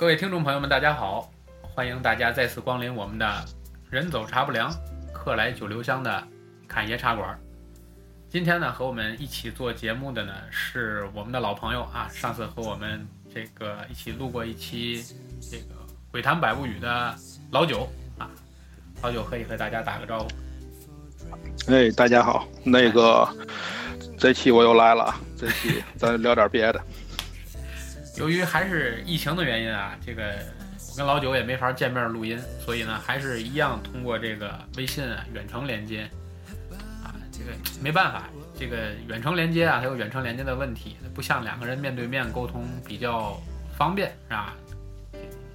各位听众朋友们，大家好！欢迎大家再次光临我们的“人走茶不凉，客来酒留香”的侃爷茶馆。今天呢，和我们一起做节目的呢是我们的老朋友啊，上次和我们这个一起录过一期这个《鬼谈百物语》的老九啊，老九可以和大家打个招呼。哎，大家好，那个这期我又来了啊，这期咱聊点别的。由于还是疫情的原因啊，这个我跟老九也没法见面录音，所以呢，还是一样通过这个微信啊远程连接啊，这个没办法，这个远程连接啊，它有远程连接的问题，不像两个人面对面沟通比较方便，是吧？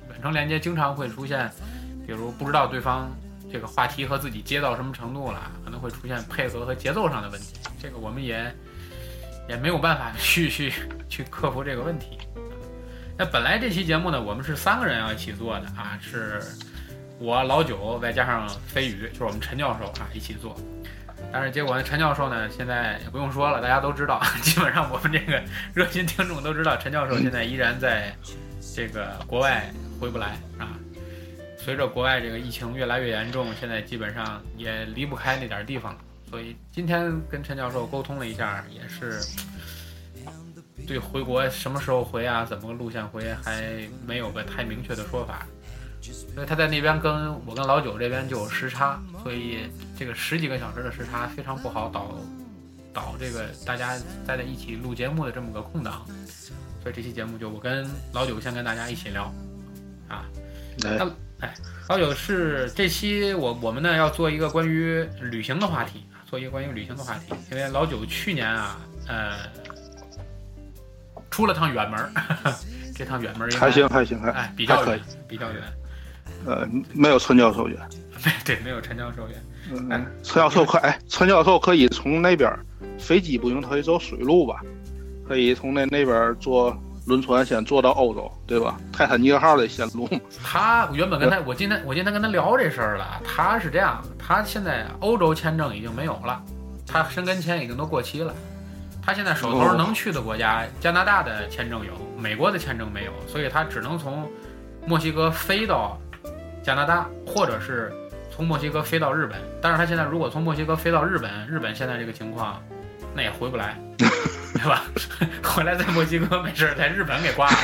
远程连接经常会出现，比如不知道对方这个话题和自己接到什么程度了，可能会出现配合和节奏上的问题，这个我们也也没有办法去去去克服这个问题。那本来这期节目呢，我们是三个人要一起做的啊，是我老九再加上飞宇，就是我们陈教授啊一起做。但是结果呢，陈教授呢现在也不用说了，大家都知道，基本上我们这个热心听众都知道，陈教授现在依然在这个国外回不来啊。随着国外这个疫情越来越严重，现在基本上也离不开那点地方了，所以今天跟陈教授沟通了一下，也是。对回国什么时候回啊？怎么个路线回？还没有个太明确的说法。因为他在那边跟我跟老九这边就有时差，所以这个十几个小时的时差非常不好导导这个大家待在一起录节目的这么个空档。所以这期节目就我跟老九先跟大家一起聊啊。哎，哎，老九是这期我我们呢要做一个关于旅行的话题，做一个关于旅行的话题。因为老九去年啊，呃。出了趟远门儿，这趟远门儿还行还行还哎比较远比较远，呃没有陈教授远，对没有陈教授远，嗯陈教授可哎陈教授可以从那边飞机不行可以走水路吧，可以从那那边坐轮船先坐到欧洲对吧？泰坦尼克号的线路。他原本跟他我今天我今天跟他聊这事儿了，他是这样，他现在欧洲签证已经没有了，他申根签已经都过期了。他现在手头能去的国家，加拿大的签证有，美国的签证没有，所以他只能从墨西哥飞到加拿大，或者是从墨西哥飞到日本。但是他现在如果从墨西哥飞到日本，日本现在这个情况，那也回不来，对吧？回来在墨西哥没事，在日本给挂了，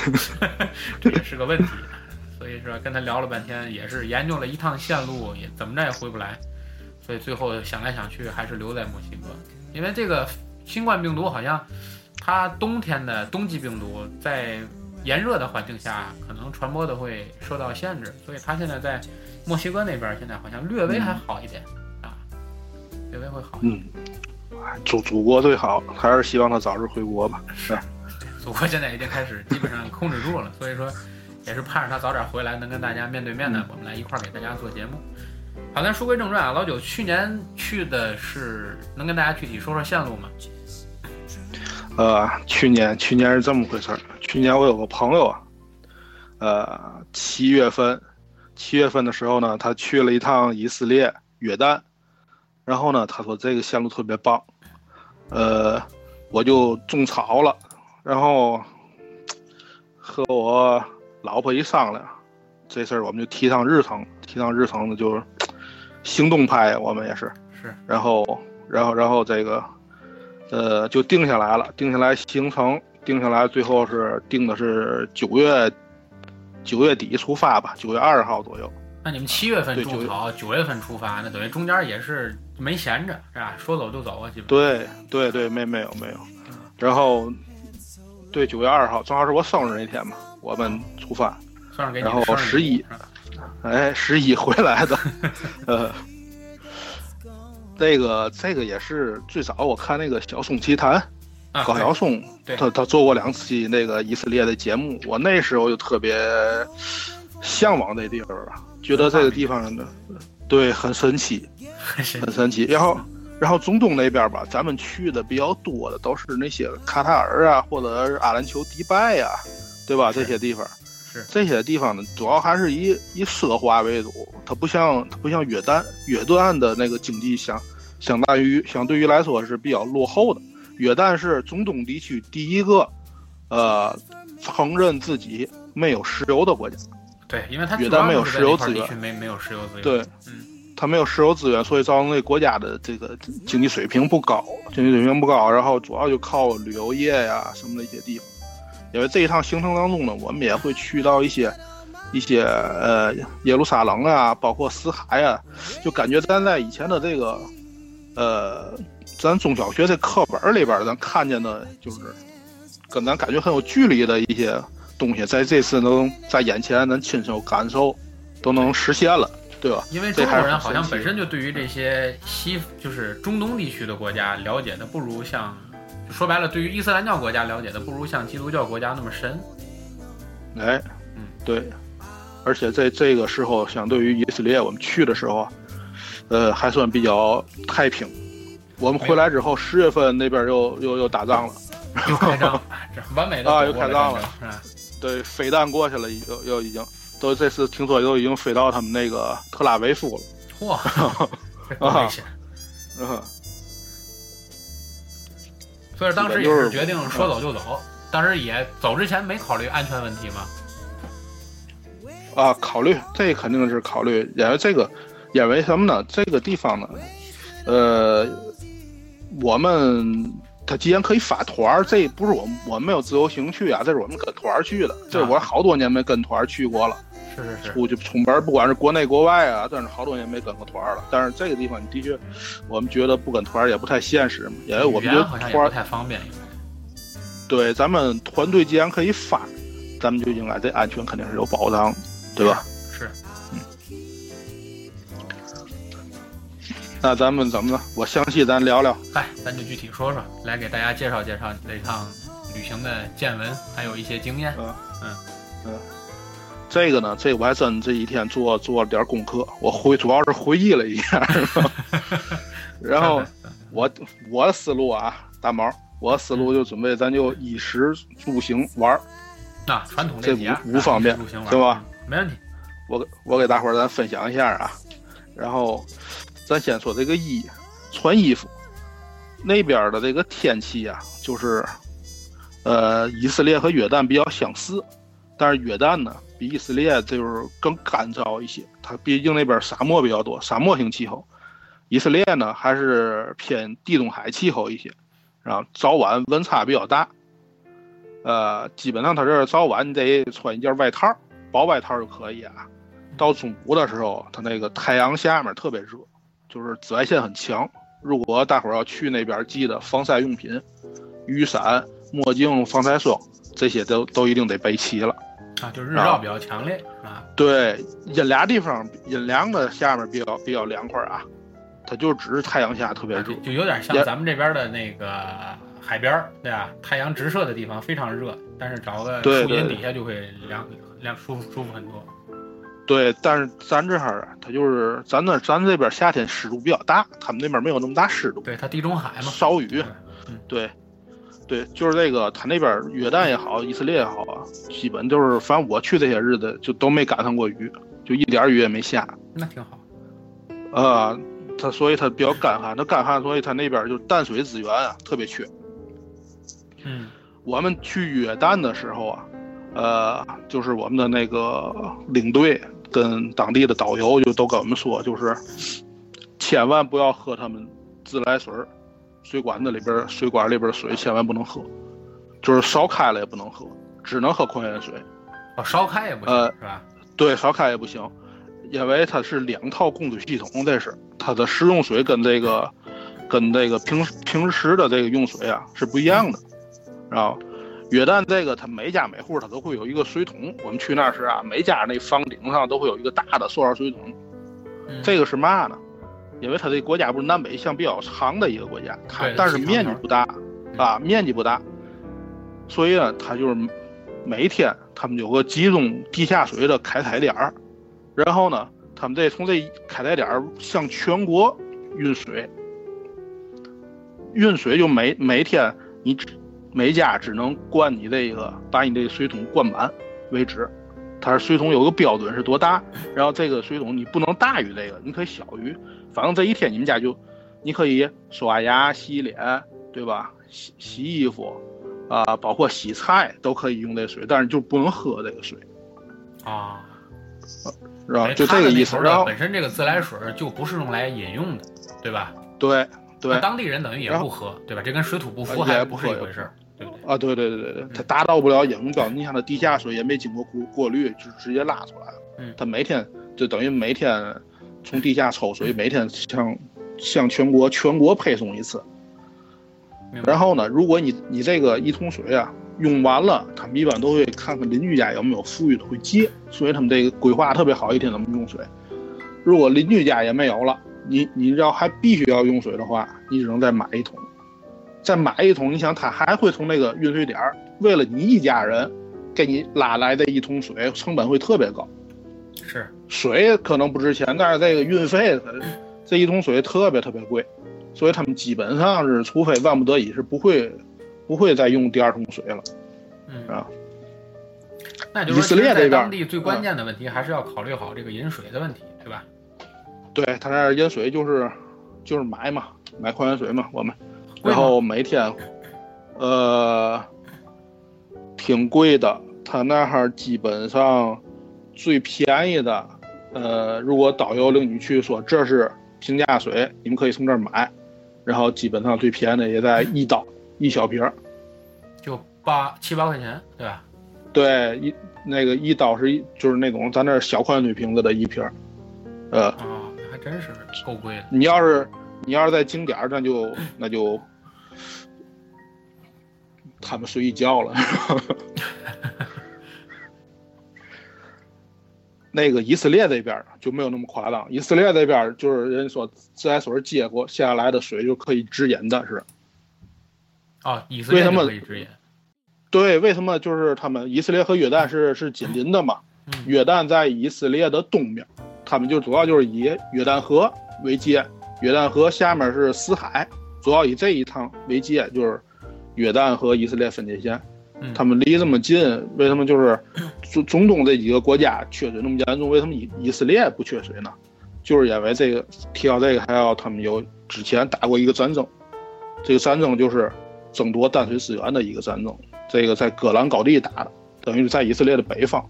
这也是个问题。所以说跟他聊了半天，也是研究了一趟线路，也怎么着也回不来。所以最后想来想去，还是留在墨西哥，因为这个。新冠病毒好像，它冬天的冬季病毒在炎热的环境下，可能传播的会受到限制，所以它现在在墨西哥那边，现在好像略微还好一点啊，略微会好。嗯，祖祖国最好，还是希望他早日回国吧。是，祖国现在已经开始基本上控制住了，所以说也是盼着他早点回来，能跟大家面对面的，我们来一块儿给大家做节目。好，咱书归正传啊，老九去年去的是，能跟大家具体说说线路吗？呃，去年去年是这么回事儿。去年我有个朋友啊，呃，七月份，七月份的时候呢，他去了一趟以色列约旦，然后呢，他说这个线路特别棒，呃，我就种草了，然后和我老婆一商量，这事儿我们就提上日程，提上日程呢就行动派，我们也是是，然后，然后，然后这个。呃，就定下来了，定下来行程，定下来，最后是定的是九月九月底出发吧，九月二十号左右。那你们七月份种草，九月份出发，那等于中间也是没闲着，是吧？说走就走啊，基本。对对对，没没有没有。然后，对，九月二号正好是我生日那天嘛，我们出发。然后十一，哎，十一回来的，呃。这个这个也是最早我看那个小松奇谈，高晓松，他他做过两期那个以色列的节目，我那时候就特别向往那地方了，觉得这个地方呢，对，很神奇，很神奇。然后然后中东那边吧，咱们去的比较多的都是那些卡塔尔啊，或者是阿联酋、迪拜呀，对吧？这些地方。这些地方呢，主要还是以以奢华为主，它不像它不像约旦，约旦的那个经济相相当于相对于来说是比较落后的。约旦是中东地区第一个，呃，承认自己没有石油的国家。对，因为它约旦没有石油资源，没没有石油资源。对，嗯，它没有石油资源，所以造成那国家的这个经济水平不高，经济水平不高，然后主要就靠旅游业呀什么的一些地方。因为这一趟行程当中呢，我们也会去到一些一些呃耶路撒冷啊，包括死海啊，就感觉咱在以前的这个呃咱中小学这课本里边咱看见的，就是跟咱感觉很有距离的一些。东西在这次能在眼前，能亲手感受，都能实现了，对吧？因为中国人好像本身就对于这些西，就是中东地区的国家了解的不如像，说白了，对于伊斯兰教国家了解的不如像基督教国家那么深。哎，嗯，对。而且在这个时候，相对于以色列，我们去的时候，呃，还算比较太平。我们回来之后，十月份那边又又又打仗了，又开仗，完美的啊，又开仗了，是？对，飞弹过去了，又又已经都这次听说都已经飞到他们那个特拉维夫了。嚯，啊，嗯，所以当时也是决定说走就走。当时也走之前没考虑安全问题吗？啊，考虑，这肯定是考虑，因为这个，因为什么呢？这个地方呢，呃，我们。他既然可以发团，这不是我我没有自由行去啊，这是我们跟团去的。这是我好多年没跟团去过了。是是是。出去出门，不管是国内国外啊，但是好多年没跟过团了。但是这个地方的确，我们觉得不跟团也不太现实嘛，因为我们觉得团儿太方便。对，咱们团队既然可以发，咱们就应该这安全肯定是有保障，对吧？是。嗯那咱们怎么了？我详细咱聊聊。嗨，咱就具体说说，来给大家介绍介绍这趟旅行的见闻，还有一些经验。嗯嗯嗯，这个呢，这我还真这一天做做了点功课，我回主要是回忆了一下。然后我我的思路啊，大毛，我的思路就准备咱就衣食住行玩儿。那传统这五五方面，对吧？没问题。我我给大伙儿咱分享一下啊，然后。咱先说这个衣，穿衣服，那边的这个天气啊，就是，呃，以色列和约旦比较相似，但是约旦呢比以色列就是更干燥一些，它毕竟那边沙漠比较多，沙漠性气候。以色列呢还是偏地中海气候一些，然后早晚温差比较大，呃，基本上它这早晚你得穿一件外套，薄外套就可以啊。到中午的时候，它那个太阳下面特别热。就是紫外线很强，如果大伙儿要去那边，记得防晒用品、雨伞、墨镜、防晒霜这些都都一定得备齐了。啊，就日照比较强烈啊。对，阴凉地方，阴凉的下面比较比较凉快啊。它就只是太阳下特别热，就有点像咱们这边的那个海边对吧？太阳直射的地方非常热，但是找个树荫底下就会凉凉舒服舒服很多。对，但是咱这儿啊，它就是咱那咱这边夏天湿度比较大，他们那边没有那么大湿度。对，它地中海嘛，少雨。对，对，就是那个，他那边约旦也好，以色列也好啊，基本就是，反正我去这些日子就都没赶上过雨，就一点雨也没下。那挺好。啊，他所以他比较干旱，他干旱，所以他那边就淡水资源啊特别缺。嗯，我们去约旦的时候啊，呃，就是我们的那个领队。跟当地的导游就都跟我们说，就是千万不要喝他们自来水水管子里边水管里边的水千万不能喝，就是烧开了也不能喝，只能喝矿泉水。哦，烧开也不行，是吧？对，烧开也不行，因为它是两套供水系统，这是它的食用水跟这个跟这个平平时的这个用水啊是不一样的，然后。约旦这个，它每家每户它都会有一个水桶。我们去那时啊，每家那房顶上都会有一个大的塑料水桶。这个是嘛呢？因为它这国家不是南北向比较长的一个国家，它但是面积不大啊，面积不大，所以呢，它就是每天他们有个集中地下水的开采点儿，然后呢，他们再从这开采点儿向全国运水，运水就每每天你。每家只能灌你这个，把你这个水桶灌满为止。它是水桶有个标准是多大，然后这个水桶你不能大于这个，你可以小于。反正这一天你们家就，你可以刷牙、洗脸，对吧？洗洗衣服，啊，包括洗菜都可以用这水，但是就不能喝这个水。啊，是吧？就这个意思。然后本身这个自来水就不是用来饮用的，对吧？对对。当地人等于也不喝，对吧？这跟水土不服还不是一回事，对不对？啊，对对对对对，它达到不了饮用标准。你像它地下水也没经过过过滤，就直接拉出来了。嗯。它每天就等于每天从地下抽水，每天向向全国全国配送一次。然后呢，如果你你这个一桶水啊用完了，他们一般都会看看邻居家有没有富裕的会接，所以他们这个规划特别好，一天怎么用水。如果邻居家也没有了，你你要还必须要用水的话，你只能再买一桶，再买一桶。你想他还会从那个运水点儿为了你一家人给你拉来的一桶水，成本会特别高。是水可能不值钱，但是这个运费，这一桶水特别特别贵。所以他们基本上是，除非万不得已，是不会，不会再用第二桶水了，嗯啊。那就是说，在当地最关键的问题还是要考虑好这个饮水的问题，对吧？对他那饮水就是就是买嘛，买矿泉水嘛，我们，然后每天，呃，挺贵的。他那哈基本上最便宜的，呃，如果导游领你去说这是平价水，你们可以从这儿买。然后基本上最便宜的也在一刀一小瓶儿，就八七八块钱，对吧？对，一那个一刀是一就是那种咱那小矿泉水瓶子的一瓶儿，呃，啊，还真是够贵的。你要是你要是在景点儿，那就那就他们睡一觉了。那个以色列这边就没有那么夸张，以色列这边就是人说自来水接过下来的水就可以直饮的是。啊，以色列可以直饮。对，为什么就是他们以色列和约旦是是紧邻的嘛？约旦在以色列的东面，他们就主要就是以约旦河为界，约旦河下面是死海，主要以这一趟为界，就是约旦和以色列分界线。他们离这么近，为什么就是中中东这几个国家缺水那么严重？为什么以以色列不缺水呢？就是因为这个提到这个，还要他们有之前打过一个战争，这个战争就是争夺淡水资源的一个战争。这个在戈兰高地打的，等于是在以色列的北方。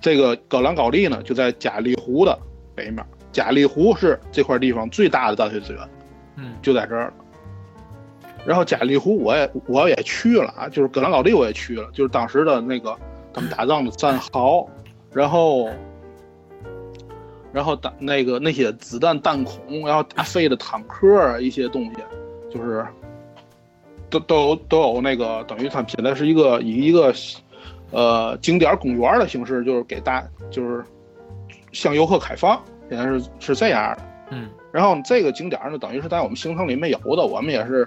这个戈兰高地呢，就在加利湖的北面。加利湖是这块地方最大的淡水资源，嗯，就在这儿。然后加利湖我也我也去了啊，就是戈兰高地我也去了，就是当时的那个他们打仗的战壕，然后，然后打那个那些子弹弹孔，然后打废的坦克一些东西，就是都都有都有那个等于他们现在是一个以一个呃景点公园的形式，就是给大就是向游客开放，现在是是这样的，嗯。然后这个景点呢，等于是在我们行程里没有的，我们也是，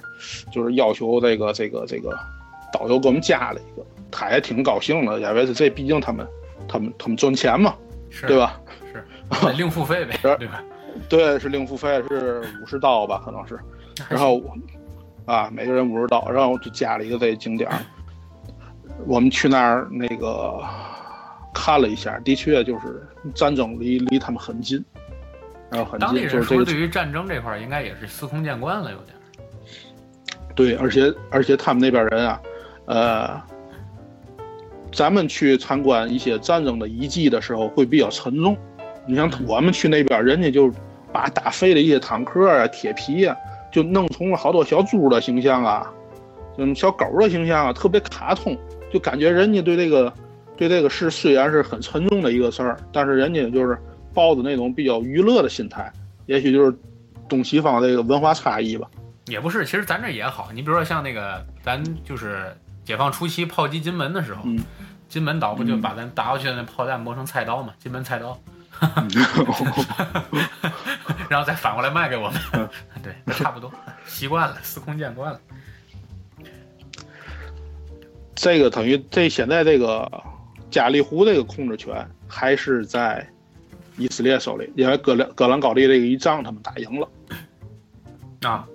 就是要求这个这个这个导游给我们加了一个，他也挺高兴的，因为是这毕竟他们他们他们赚钱嘛，对吧？是另付费呗，对吧？对，是另付费，是五十刀吧，可能是。然后啊，每个人五十刀，然后就加了一个这景点。我们去那儿那个看了一下，的确就是战争离离他们很近。当地人是不是对于战争这块应该也是司空见惯了，有点。对，而且而且他们那边人啊，呃，咱们去参观一些战争的遗迹的时候会比较沉重。你像我们去那边，人家就把打废的一些坦克啊、铁皮啊，就弄成了好多小猪的形象啊，嗯，小狗的形象啊，特别卡通，就感觉人家对这个对这个事虽然是很沉重的一个事儿，但是人家就是。抱着那种比较娱乐的心态，也许就是东西方这个文化差异吧。也不是，其实咱这也好。你比如说像那个，咱就是解放初期炮击金门的时候，金门岛不就把咱打过去的那炮弹磨成菜刀嘛？金门菜刀，然后再反过来卖给我们。对，差不多，习惯了，司空见惯了。这个等于这现在这个加利湖这个控制权还是在。以色列手里，因为戈兰戈兰高地这个一仗他们打赢了，啊，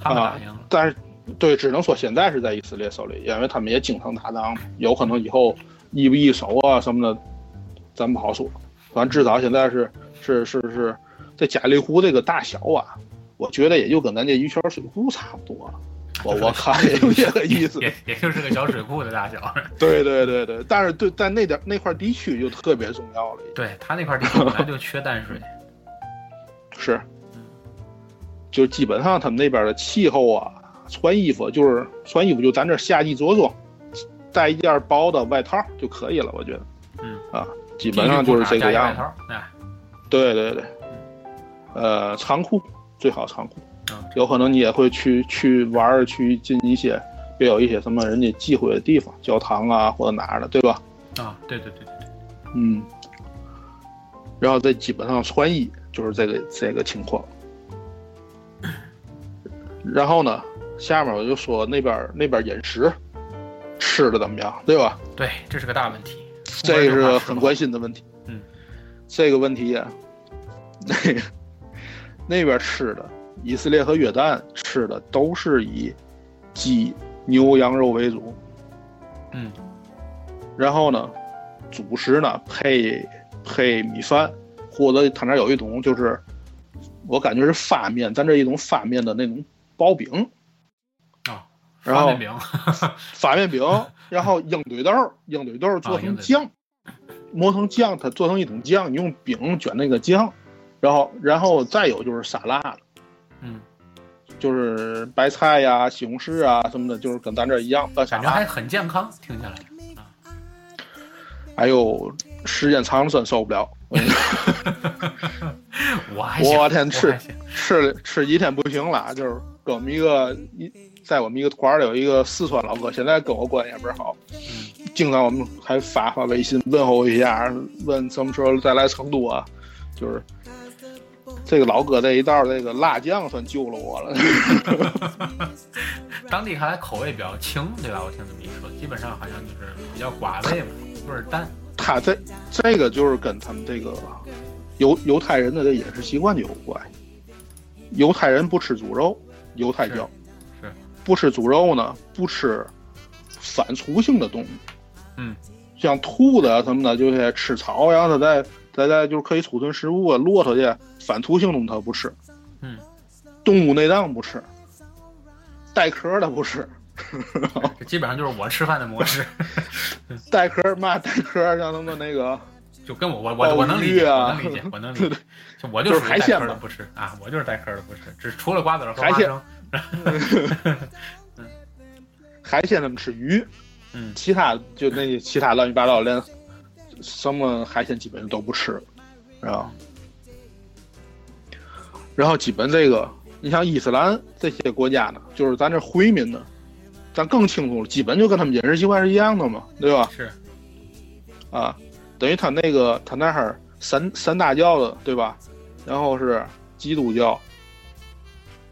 他们打赢了，但是对，只能说现在是在以色列手里，因为他们也经常打仗，有可能以后易不易手啊什么的，咱不好说。反正至少现在是是是是，这加利湖这个大小啊，我觉得也就跟咱这鱼泉水库差不多，我我看也有这个意思，也也就是个小水库的大小。对对对对，但是对在那点那块地区就特别重要了。对他那块地区本来就缺淡水。是。就基本上他们那边的气候啊，穿衣服就是穿衣服就咱这夏季着装，带一件薄的外套就可以了，我觉得。嗯。啊，基本上就是这个样。对对对。呃，长裤最好长裤。有可能你也会去去玩去进一些，别有一些什么人家忌讳的地方，教堂啊或者哪儿的，对吧？啊，对对对对对。嗯。然后这基本上穿衣就是这个这个情况。然后呢，下面我就说那边那边饮食吃的怎么样，对吧？对，这是个大问题，这是很关心的问题。嗯，这个问题呀，那个那边吃的，以色列和约旦吃的都是以鸡、牛、羊肉为主。嗯，然后呢，主食呢配配米饭，或者他那有一种就是，我感觉是发面，咱这一种发面的那种。薄饼啊，发面饼，发面饼，然后鹰嘴豆，鹰嘴豆做成酱，磨成酱，它做成一种酱，你用饼卷那个酱，然后，然后再有就是沙拉了，嗯，就是白菜呀、西红柿啊什么的，就是跟咱这一样，感觉还很健康，听起来啊。还有时间长了真受不了，我还我天吃吃吃几天不行了，就是。跟我们一个一，在我们一个团里有一个四川老哥，现在跟我关系也倍儿好，经常我们还发发微信问候一下，问什么时候再来成都啊？就是这个老哥这一道这个辣酱算救了我了。当地看来口味比较轻，对吧？我听这么一说，基本上好像就是比较寡味嘛，味儿淡。他这这个就是跟他们这个犹犹太人的这饮食习惯就有关系。犹太人不吃猪肉。犹太教是不吃猪肉呢，不吃反刍性的动物，嗯，像兔子啊什么的，就是吃草，然后它再再再就是可以储存食物啊，骆驼去反刍性动物它不吃，嗯，动物内脏不吃，带壳的不吃，这基本上就是我吃饭的模式，带壳嘛带壳像他们那个，就跟我我我我能理解，我能理解，我能理解。就我就是海鲜的不吃啊，我就是带壳的不吃，只除了瓜子和花生。嗯，海鲜他们吃鱼，嗯，其他就那其他乱七八糟连什么海鲜基本上都不吃，然后，然后基本这个你像伊斯兰这些国家呢，就是咱这回民呢，咱更清楚了，基本就跟他们饮食习惯是一样的嘛，对吧？是，啊，等于他那个他那儿三三大教的，对吧？然后是基督教、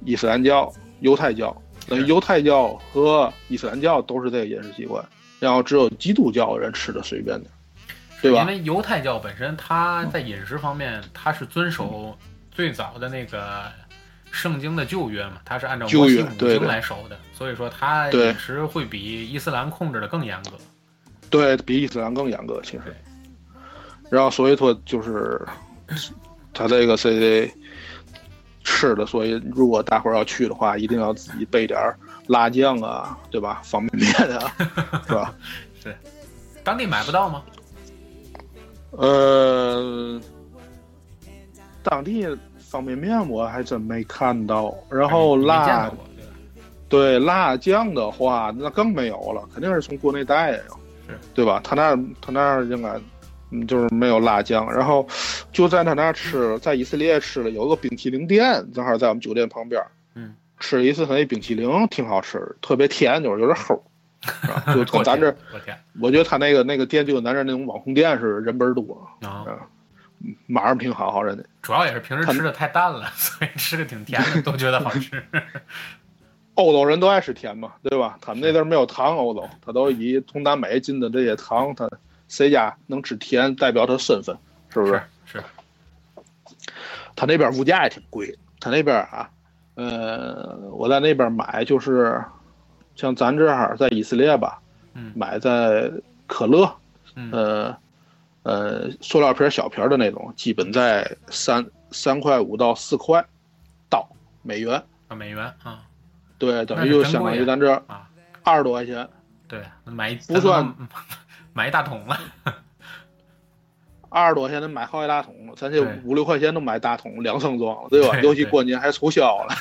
伊斯兰教、犹太教，等于犹太教和伊斯兰教都是这个饮食习惯，然后只有基督教人吃的随便点，对吧？因为犹太教本身它在饮食方面，它是遵守最早的那个圣经的旧约嘛，它是按照摩西五经来守的，所以说它饮食会比伊斯兰控制的更严格，对比伊斯兰更严格，其实。然后所以说就是。他这个是吃的，所以如果大伙儿要去的话，一定要自己备点儿辣酱啊，对吧？方便面啊，是吧？是，当地买不到吗？呃，当地方便面我还真没看到。然后辣，对辣酱的话，那更没有了，肯定是从国内带呀，对吧？他那他那应该。嗯，就是没有辣酱，然后就在他那吃，在以色列吃了，有个冰淇淋店，正好在我们酒店旁边。嗯，吃了一次他那冰淇淋，挺好吃，特别甜，就是有点齁。就跟咱这，我天，我觉得他那个那个店就跟咱这那种网红店似的，人倍儿多啊。马上挺好，好人家。主要也是平时吃的太淡了，所以吃的挺甜的，都觉得好吃。欧洲人都爱吃甜嘛，对吧？他们那地儿没有糖，欧洲他都以从南美进的这些糖，他。谁家能吃甜，代表他身份，是不是？是。他那边物价也挺贵。他那边啊，呃，我在那边买就是，像咱这儿在以色列吧，嗯买在可乐，呃，呃，塑料瓶小瓶的那种，基本在三三块五到四块到美元啊，美元啊。对，等于就相当于咱这二十多块钱。对，买不算买一大桶了。二十多块钱能买好几大桶了，咱这五六块钱能买大桶两升装了，对吧？尤其过年还促销了，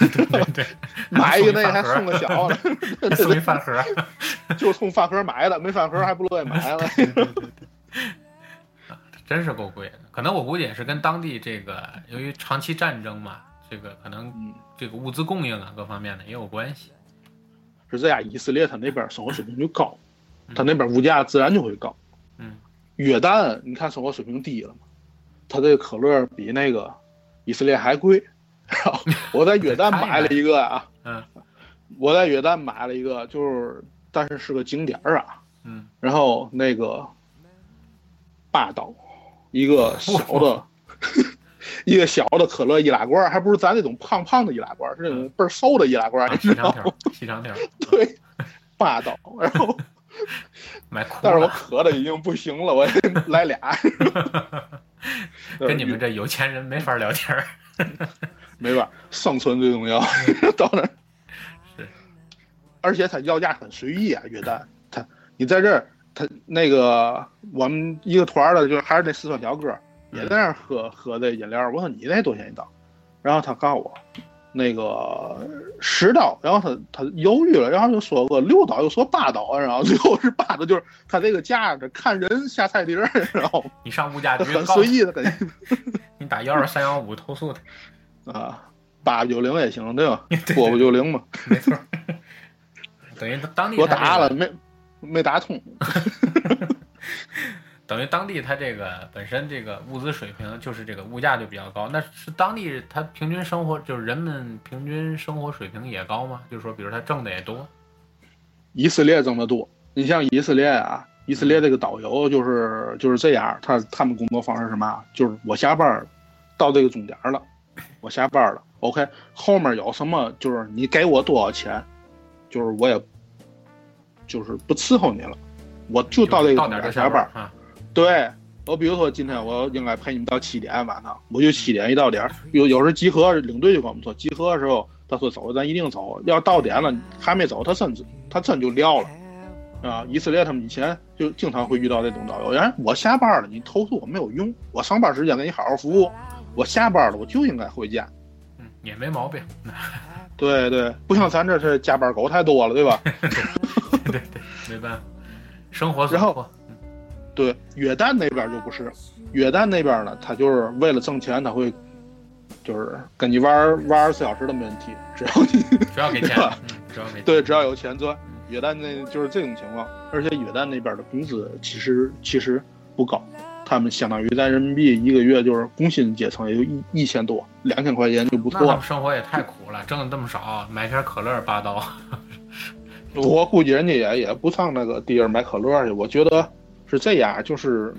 买一个那还送个小的，送一饭盒，就冲饭盒买的，没饭盒还不乐意买了。真是够贵的，可能我估计也是跟当地这个由于长期战争嘛，这个可能这个物资供应啊各方面的也有关系。是这样，以色列他那边生活水平就高，他那边物价自然就会高。嗯。约旦，你看生活水平低了嘛？他这个可乐比那个以色列还贵。我在约旦买了一个啊，嗯，我在约旦买了一个，就是但是是个景点儿啊，嗯，然后那个霸道，一个小的，一个小的可乐易拉罐，还不是咱那种胖胖的易拉罐，是那种倍儿瘦的易拉罐，你知道吗？细长条，对，霸道，然后。买但是我渴的已经不行了，我来俩。跟你们这有钱人没法聊天儿，没法，生存最重要。到那，是，而且他要价很随意啊，约旦。他，你在这儿，他那个我们一个团的，就还是那四川小哥，也在那儿喝喝这饮料。我说你那多少钱一刀？然后他告诉我。那个十刀，然后他他犹豫了，然后又说个六刀，又说八刀，然后最后是八刀，就是他这个价着看人下菜碟儿，然后 你上物价局很随意的，你打幺二三幺五投诉他啊，八九零也行，对吧？波波九零嘛，没错。等于当地我打了没没打通。等于当地它这个本身这个物资水平就是这个物价就比较高，那是当地它平均生活就是人们平均生活水平也高吗？就是说，比如他挣的也多。以色列挣的多，你像以色列啊，以色列这个导游就是就是这样，他他们工作方式是什么？就是我下班儿，到这个终点了，我下班了，OK，后面有什么就是你给我多少钱，就是我也就是不伺候你了，我就到这个终点下班。对我，比如说今天我应该陪你们到七点晚上，我就七点一到点，有有时集合，领队就跟我们说，集合的时候他说走，咱一定走。要到点了还没走，他真他真就撂了，啊！以色列他们以前就经常会遇到这种导游，人我下班了，你投诉我没有用，我上班时间给你好好服务，我下班了我就应该回家，嗯，也没毛病。对对，不像咱这是加班狗太多了，对吧？对对，没办法，生活然后。对，约旦那边就不是，约旦那边呢，他就是为了挣钱，他会，就是跟你玩玩二十四小时都没问题，只要你 只要给钱，只要给对，只要有钱赚。约旦那就是这种情况，而且约旦那边的工资其实其实不高，他们相当于在人民币一个月就是工薪阶层也就一一千多，两千块钱就不错。生活也太苦了，挣的这么少，买瓶可乐八刀。我估计人家也也不上那个地儿买可乐去，我觉得。是这样，就是，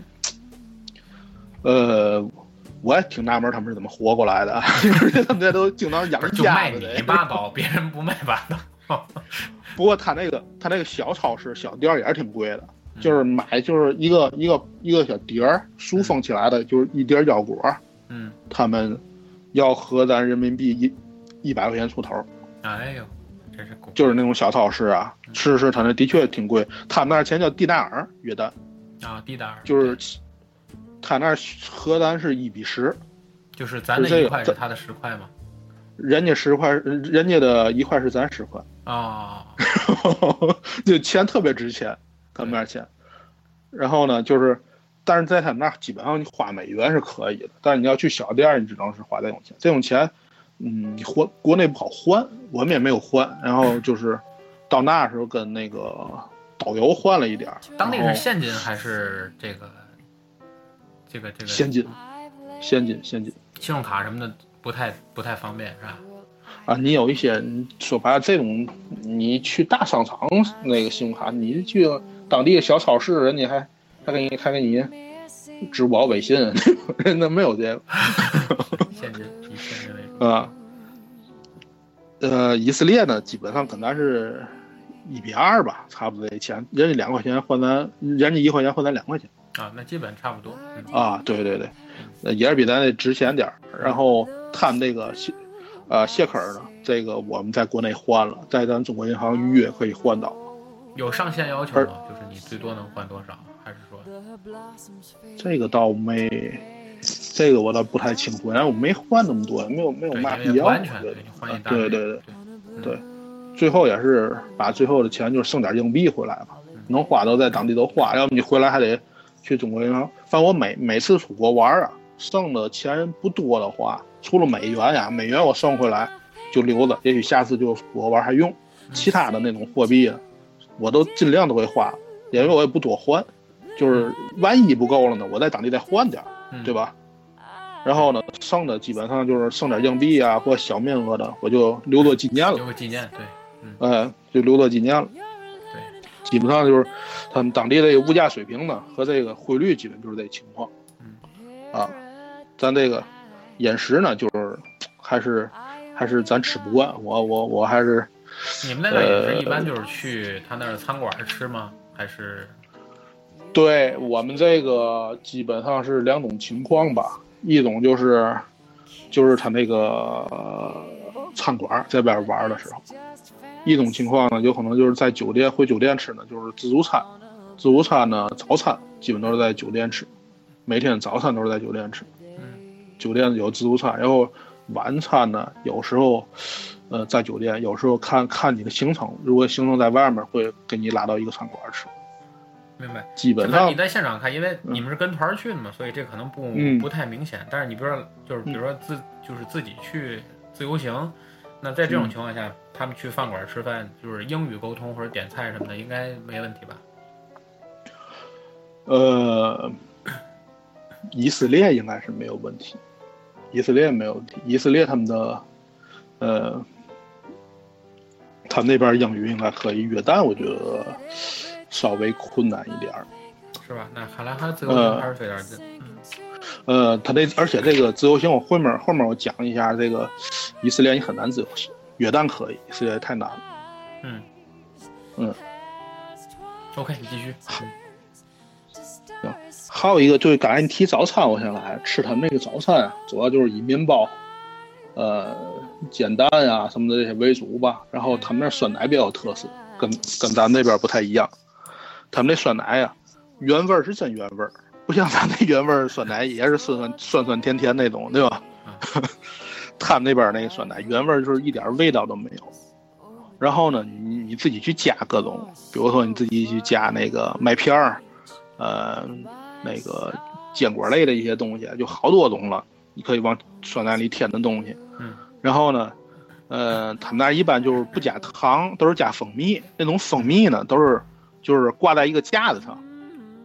呃，我也挺纳闷他们是怎么活过来的，就是他们这都经常养家的。你八刀，别人不卖八刀。不过他那个他那个小超市小店也是挺贵的，就是买就是一个一个一个小碟儿塑封起来的，就是一碟腰果。嗯，他们要合咱人民币一一百块钱出头。哎呦，真是就是那种小超市啊，是是，他那的确挺贵。他们那钱叫蒂纳尔，约旦。啊，地单就是，他那和咱是一比十，就是咱的一块是他的十块吗？人家十块，人家的一块是咱十块啊，就钱特别值钱，他们那钱。然后呢，就是，但是在他那基本上你花美元是可以的，但是你要去小店，你只能是花这种钱。这种钱，嗯，你还国内不好换，我们也没有换。然后就是到那时候跟那个。导游换了一点儿，当地是现金还是这个，这个这个现金，现金现金，信用卡什么的不太不太方便是吧？啊，你有一些说白了这种，你去大商场那个信用卡，你去当地小超市，人家还还给你还给你支付宝、微信，人家没有这个现金以现金为主啊。呃，以色列呢，基本上跟咱是。一比二吧，差不多这钱，人家两块钱换咱，人家一块钱换咱两块钱啊，那基本差不多啊，对对对，那也是比咱那值钱点儿。然后他们这个，呃，谢克尔呢，这个我们在国内换了，在咱中国银行预约可以换到。有上限要求吗？就是你最多能换多少？还是说？这个倒没，这个我倒不太清楚，然后我没换那么多，没有没有嘛必要。对对对对，最后也是把最后的钱就是剩点硬币回来吧，能花都在当地都花，要不你回来还得去中国银行。反正我每每次出国玩啊，剩的钱不多的话，除了美元呀，美元我剩回来就留着，也许下次就出国玩还用。其他的那种货币啊，我都尽量都会花，因为我也不多换。就是万一不够了呢，我在当地再换点，对吧？然后呢，剩的基本上就是剩点硬币啊或小面额的，我就留作纪念了。留个纪念，对，嗯，就留作纪念了。对，基本上就是他们当地的物价水平呢和这个汇率基本就是这情况。嗯，啊，咱这个饮食呢，就是还是还是咱吃不惯，我我我还是。你们那边饮食一般就是去他那儿餐馆吃吗？还是？对我们这个基本上是两种情况吧，一种就是，就是他那个餐馆在边玩的时候，一种情况呢，有可能就是在酒店回酒店吃呢，就是自助餐。自助餐呢，早餐基本都是在酒店吃，每天早餐都是在酒店吃。嗯酒店有自助餐，然后晚餐呢，有时候，呃，在酒店，有时候看看你的行程，如果行程在外面，会给你拉到一个餐馆吃。明白，基本上你在现场看，因为你们是跟团去的嘛，所以这可能不不太明显。但是你比如说，就是比如说自就是自己去自由行，那在这种情况下，他们去饭馆吃饭，就是英语沟通或者点菜什么的，应该没问题吧？呃，以色列应该是没有问题，以色列没有问题。以色列他们的，呃，他那边英语应该可以。约旦我觉得。稍微困难一点儿，是吧？那看来还自由行还是费点劲。呃，他这而且这个自由行，我后面后面我讲一下这个以色列你很难自由行，约旦可以，实在太难了。嗯嗯。OK，你继续。行。还有一个就是刚才你提早餐，我想来吃他们那个早餐，主要就是以面包、呃煎蛋啊什么的这些为主吧。然后他们那酸奶比较有特色，跟跟咱那边不太一样。他们那酸奶呀，原味儿是真原味儿，不像咱那原味儿酸奶也是酸酸酸酸甜甜那种，对吧？他们那边那个酸奶原味就是一点味道都没有。然后呢，你你自己去加各种，比如说你自己去加那个麦片儿，呃，那个坚果类的一些东西，就好多种了。你可以往酸奶里添的东西。嗯。然后呢，呃，他们那一般就是不加糖，都是加蜂蜜。那种蜂蜜呢，都是。就是挂在一个架子上，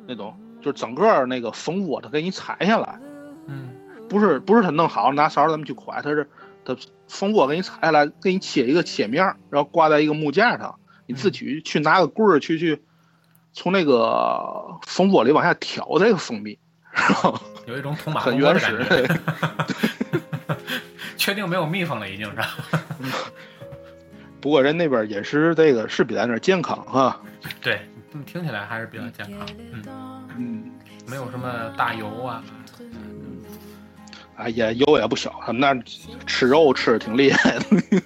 那种，就是整个那个蜂窝，它给你采下来，嗯，不是不是他弄好拿勺咱们去蒯，他是他蜂窝给你采下来，给你切一个切面，然后挂在一个木架上，你自己去拿个棍儿去去从那个蜂窝里往下挑这个蜂蜜，有一种捅马很原始，确定没有蜜蜂了已经是。不过人那边饮食这个是比咱这健康哈。对。听起来还是比较健康，嗯嗯，没有什么大油啊，哎也，油也不小，他们那吃肉吃的挺厉害的，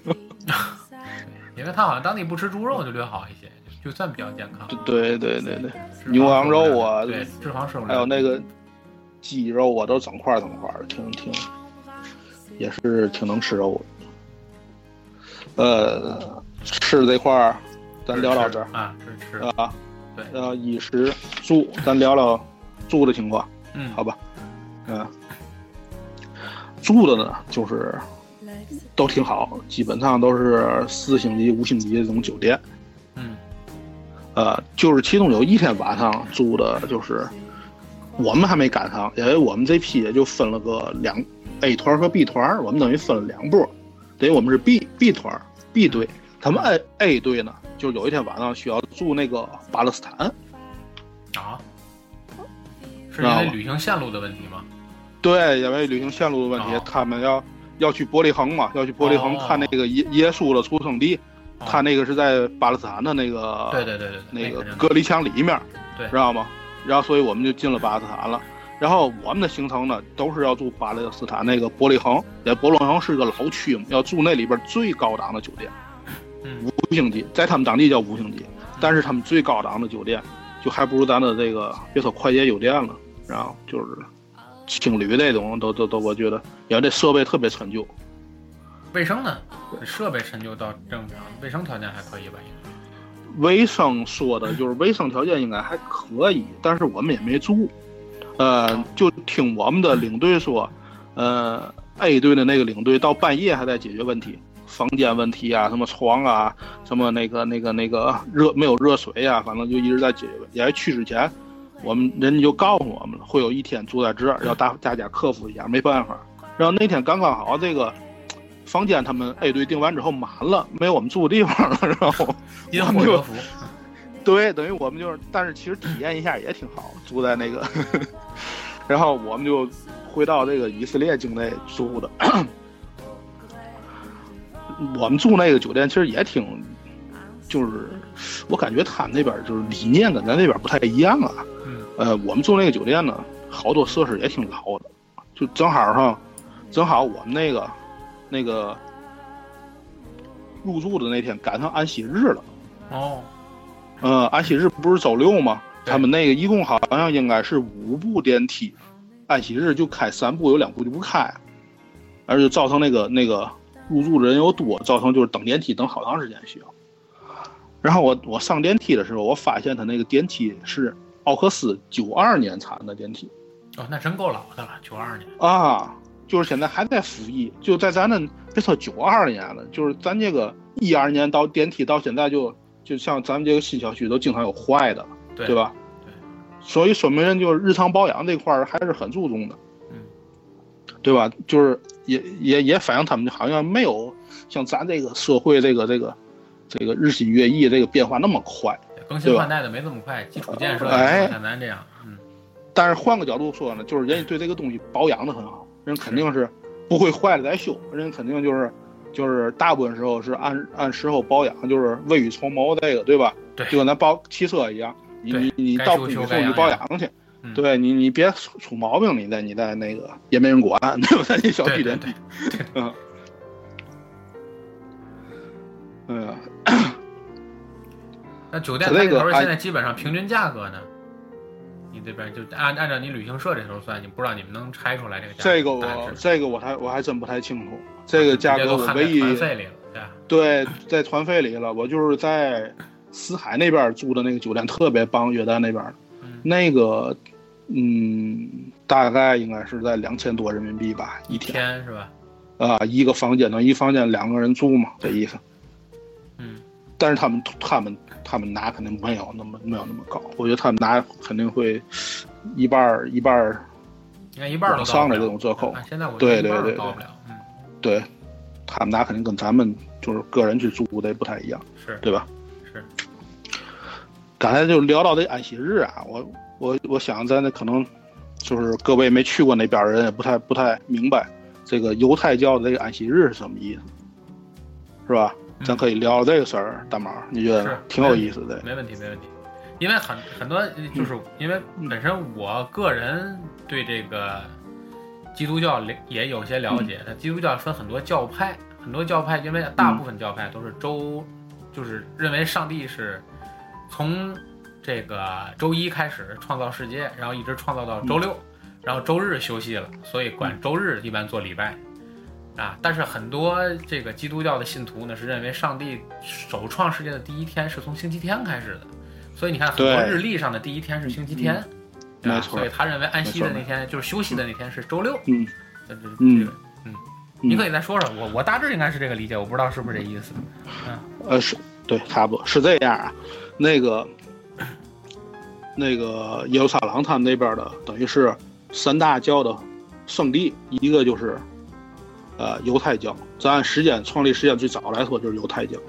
因为他好像当地不吃猪肉就略好一些，就算比较健康。对对对对，牛羊肉啊，对脂肪摄入还有那个鸡肉啊，都整块整块的，挺挺也是挺能吃肉的。呃，吃这块儿，咱聊到这儿。啊，吃吃。啊。对。呃，饮食住，咱聊聊住的情况，嗯，好吧，嗯，住的呢，就是都挺好，基本上都是四星级、五星级这种酒店，嗯，呃，就是其中有一天晚上住的，就是我们还没赶上，因为我们这批也就分了个两 A 团和 B 团，我们等于分了两波，等于我们是 B B 团 B 队，他们 A A 队呢。就有一天晚上需要住那个巴勒斯坦，啊，是因为旅行线路的问题吗？对，因为旅行线路的问题，他们要要去伯利恒嘛，要去伯利恒看那个耶耶稣的出生地，他那个是在巴勒斯坦的那个，对对对对，那个隔离墙里面，对，知道吗？然后所以我们就进了巴勒斯坦了。然后我们的行程呢，都是要住巴勒斯坦那个伯利恒，也伯利恒是个老区嘛，要住那里边最高档的酒店，五星级，在他们当地叫五星级，但是他们最高档的酒店，就还不如咱的这个别说快捷酒店了，然后就是青旅那种，都都都，我觉得因为这设备特别陈旧。卫生呢？设备陈旧倒正常，卫生条件还可以吧？卫生说的就是卫生条件应该还可以，但是我们也没住。呃，就听我们的领队说，呃，A 队的那个领队到半夜还在解决问题，房间问题啊，什么床啊，什么那个那个那个热没有热水呀，反正就一直在解决。也去之前，我们人家就告诉我们了，会有一天住在这儿，要大大家克服一下，没办法。然后那天刚刚好这个。房间他们 A 队订完之后满了，没有我们住的地方了，然后 我们就 对，等于我们就是，但是其实体验一下也挺好，住在那个，然后我们就回到这个以色列境内住的。我们住那个酒店其实也挺，就是我感觉他们那边就是理念跟咱那边不太一样啊。呃，我们住那个酒店呢，好多设施也挺老的，就正好哈，正好我们那个。那个入住的那天赶上安息日了，哦，呃，安息日不是周六吗？他们那个一共好像应该是五部电梯，安息日就开三部，有两部就不开，而且造成那个那个入住的人又多，造成就是等电梯等好长时间需要。然后我我上电梯的时候，我发现他那个电梯是奥克斯九二年产的电梯，哦，那真够老的了，九二年啊。就是现在还在服役，就在咱那别说九二年了，就是咱这个一二年到电梯到现在就就像咱们这个新小区都经常有坏的，对吧？对，所以说明人就是日常保养这块儿还是很注重的，嗯，对吧？就是也也也反映他们好像没有像咱这个社会这个这个这个日新月异这个变化那么快，更新换代的没这么快，基础建设像咱这样，嗯。但是换个角度说呢，就是人家对这个东西保养的很好。人肯定是不会坏了再修，人肯定就是就是大部分时候是按按时候保养，就是未雨绸缪这个，对吧？对，就跟咱保汽车一样，你你你到不修你保养去，对你你别出出毛病，你再你再那个也没人管，对吧？你小区里，嗯，嗯，那酒店那头现在基本上平均价格呢？你这边就按按照你旅行社这头算，你不知道你们能拆出来这个价格？这个我这个我还我还真不太清楚。这个价格我唯一团费里了，对，在团费里了。我就是在死海那边住的那个酒店，特别棒，约旦那边那个嗯，大概应该是在两千多人民币吧一天是吧？啊，一个房间呢，一房间两个人住嘛，这意思。嗯，但是他们他们。他们拿肯定没有那么没有那么高，我觉得他们拿肯定会一半儿一半儿，你看一半儿上的这种折扣，现在我对对对高不了，嗯，对，他们拿肯定跟咱们就是个人去租的不太一样，是对吧？是。刚才就聊到这安息日啊，我我我想咱那可能就是各位没去过那边的人也不太不太明白这个犹太教的这个安息日是什么意思，是吧？咱可以聊聊这个事儿，大毛，你觉得挺有意思的？没问题，没问题。因为很很多，就是因为本身我个人对这个基督教也有些了解。它基督教分很多教派，很多教派，因为大部分教派都是周，就是认为上帝是从这个周一开始创造世界，然后一直创造到周六，然后周日休息了，所以管周日一般做礼拜。啊！但是很多这个基督教的信徒呢，是认为上帝首创世界的第一天是从星期天开始的，所以你看很多日历上的第一天是星期天，没错。所以他认为安息的那天就是休息的那天是周六。嗯，这这嗯嗯，你可以再说说，我我大致应该是这个理解，我不知道是不是这意思。嗯，呃，是对，差不多是这样啊。那个那个耶路撒冷他们那边的，等于是三大教的圣地，一个就是。呃，犹太教，咱按时间创立时间最早来说就是犹太教，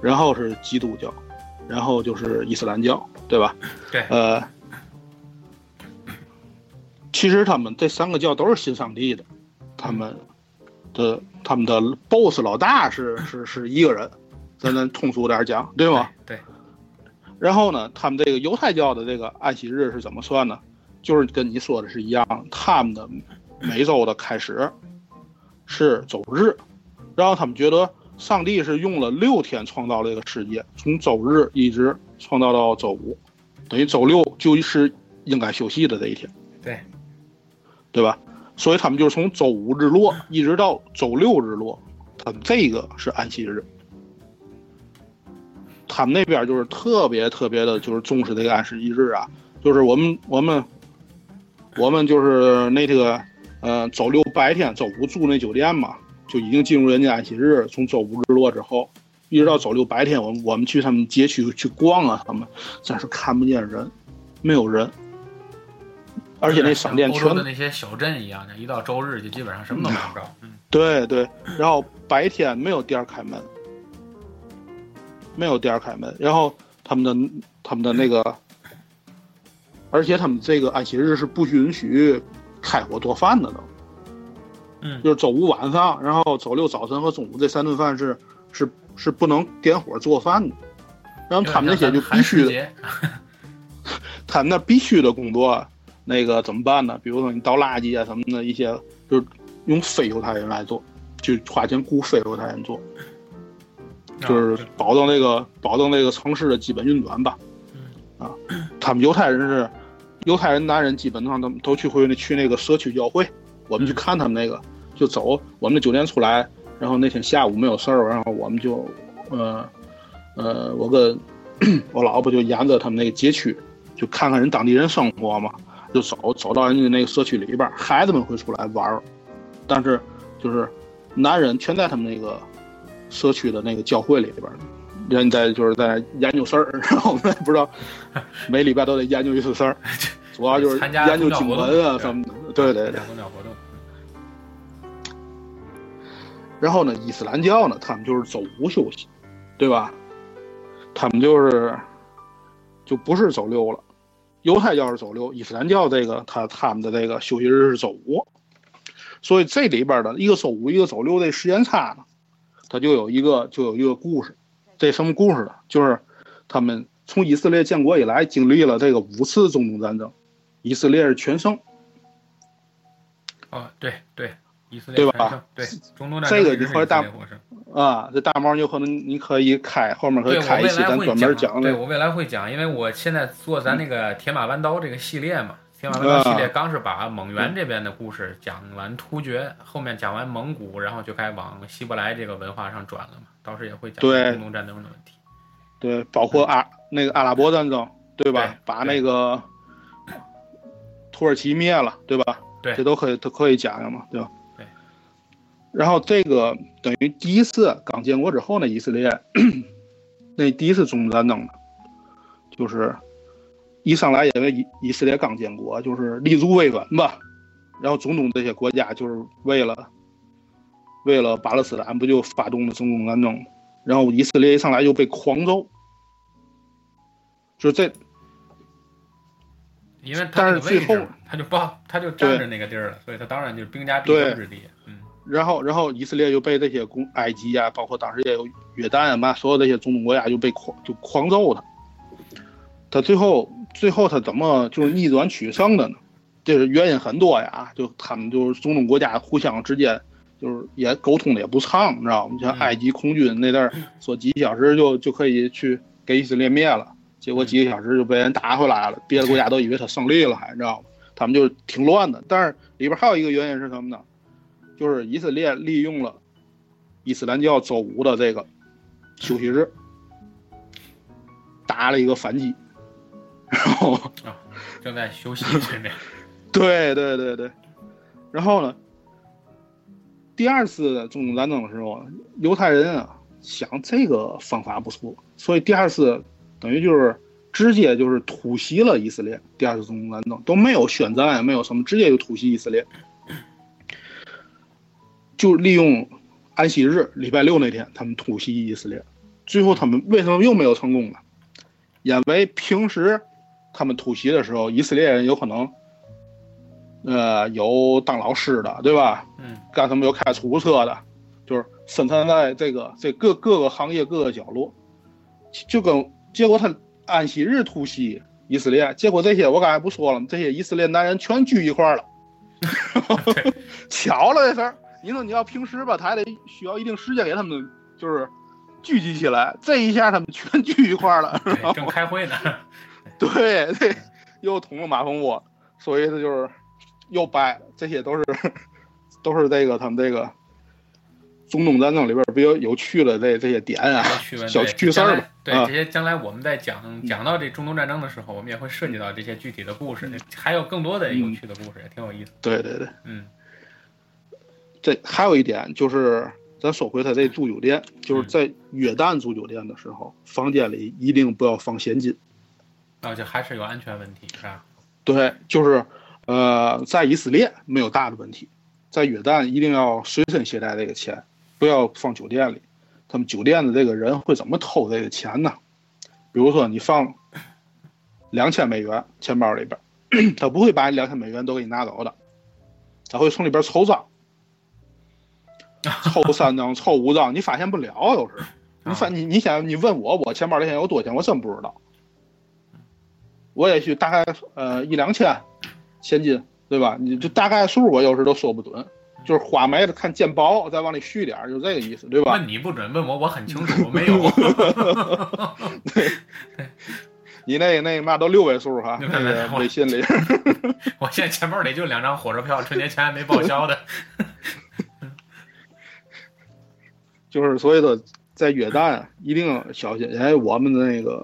然后是基督教，然后就是伊斯兰教，对吧？对。呃，其实他们这三个教都是信上帝的，他们的他们的 boss 老大是是是一个人，咱咱通俗点讲，对吗？对。然后呢，他们这个犹太教的这个安息日是怎么算呢？就是跟你说的是一样，他们的每周的开始是周日，然后他们觉得上帝是用了六天创造这个世界，从周日一直创造到周五，等于周六就是应该休息的这一天，对，对吧？所以他们就是从周五日落一直到周六日落，他们这个是安息日。他们那边就是特别特别的，就是重视这个安息日啊，就是我们我们我们就是那个呃周六白天周五住那酒店嘛，就已经进入人家安息日，从周五日落之后，一直到周六白天，我们我们去他们街区去逛啊，他们真是看不见人，没有人，而且那商店全的那些小镇一样的，一到周日就基本上什么都买不着。嗯，对对，然后白天没有店开门。没有店开门，然后他们的他们的那个，而且他们这个安息日是不允许开火做饭的都，嗯，就是周五晚上，然后周六早晨和中午这三顿饭是是是不能点火做饭的，然后他们那些就必须的，他们那必须的工作，那个怎么办呢？比如说你倒垃圾啊什么的一些，就是用非犹太人来做，就花钱雇非犹太人做。就是保证那个保证那个城市的基本运转吧，啊，他们犹太人是犹太人男人基本上都都去会去那个社区教会，我们去看他们那个就走，我们的酒店出来，然后那天下午没有事儿，然后我们就呃呃我跟 我老婆就沿着他们那个街区，就看看人当地人生活嘛，就走走到人家那个社区里边，孩子们会出来玩，但是就是男人全在他们那个。社区的那个教会里边，人在就是在研究事儿，然后我们也不知道，每礼拜都得研究一次事儿，主要就是研究经文啊什么的。对对对。然后呢，伊斯兰教呢，他们就是周五休息，对吧？他们就是就不是周六了。犹太教是周六，伊斯兰教这个他他们的这个休息日是周五，所以这里边的一个周五一个周六的时间差呢。他就有一个，就有一个故事，这什么故事呢？就是他们从以色列建国以来，经历了这个五次中东战争，以色列是全胜。哦，对对，以色列对吧？对，中东战争这个你和大啊，这大猫有可能你可以开后面可以开一期，咱专门讲。对我未来会讲，因为我现在做咱那个铁马弯刀这个系列嘛。天马文道系列刚是把蒙元这边的故事讲完突厥，后面讲完蒙古，然后就该往希伯来这个文化上转了嘛。到时也会讲中东战争的问题。对，包括阿那个阿拉伯战争，对吧？把那个土耳其灭了，对吧？对，这都可以都可以讲讲嘛，对吧？对。然后这个等于第一次刚建国之后呢，以色列那第一次中东战争呢，就是。一上来，因为以以色列刚建国，就是立足未稳吧，然后中东这些国家就是为了为了巴勒斯坦，不就发动了中东战争？然后以色列一上来就被狂揍，就这，因为但是最后他就报他就占着那个地儿了，所以他当然就是兵家必争之地。嗯，然后然后以色列就被这些公埃及啊，包括当时也有约旦啊嘛，所有这些中东国家就被狂就狂揍他，他最后。最后他怎么就是逆转取胜的呢？这是原因很多呀，就他们就是中东国家互相之间就是也沟通的也不畅，你知道吗？像埃及空军那阵儿说几个小时就就可以去给以色列灭了，结果几个小时就被人打回来了，别的国家都以为他胜利了，还你知道吗？他们就挺乱的。但是里边还有一个原因是什么呢？就是以色列利用了伊斯兰教周五的这个休息日，打了一个反击。然后啊，正在休息训练。对对对对，然后呢，第二次中东战争的时候，犹太人啊想这个方法不错，所以第二次等于就是直接就是突袭了以色列。第二次中东战争都没有宣战，也没有什么，直接就突袭以色列，就利用安息日礼拜六那天，他们突袭以色列。最后他们为什么又没有成功呢？因为平时。他们突袭的时候，以色列人有可能，呃，有当老师的，对吧？嗯，干什么有开出租车的，就是生产在这个这各各个行业各个角落，就跟结果他安息日突袭，以色列。结果这些我刚才不说了吗？这些以色列男人全聚一块儿了。巧了这事儿，你说你要平时吧，他还得需要一定时间给他们就是聚集起来。这一下他们全聚一块了，正开会呢。对对，又捅了马蜂窝，所以他就是又掰了。这些都是都是这个他们这个中东战争里边比较有趣的这这些点啊，小趣事儿吧。对这些，将来我们在讲讲到这中东战争的时候，我们也会涉及到这些具体的故事，还有更多的有趣的故事，也挺有意思。对对对，嗯。这还有一点就是，咱说回他这住酒店，就是在约旦住酒店的时候，房间里一定不要放现金。那就还是有安全问题，是吧？对，就是，呃，在以色列没有大的问题，在约旦一定要随身携带这个钱，不要放酒店里。他们酒店的这个人会怎么偷这个钱呢？比如说你放两千美元钱包里边，他不会把你两千美元都给你拿走的，他会从里边抽张，抽三张、抽五张，你发现不了。有时你发你你想你问我，我钱包里现在有多少钱，我真不知道。我也许大概呃一两千现金，对吧？你就大概数，我有时都说不准。就是花没了，看见薄，再往里续点就这个意思，对吧？问你不准，问我我很清楚，我没有。对，你那那嘛都六位数哈，那个微信里。我现在钱包里就两张火车票，春节前还没报销的。就是所以说，在约旦一定小心，因为我们的那个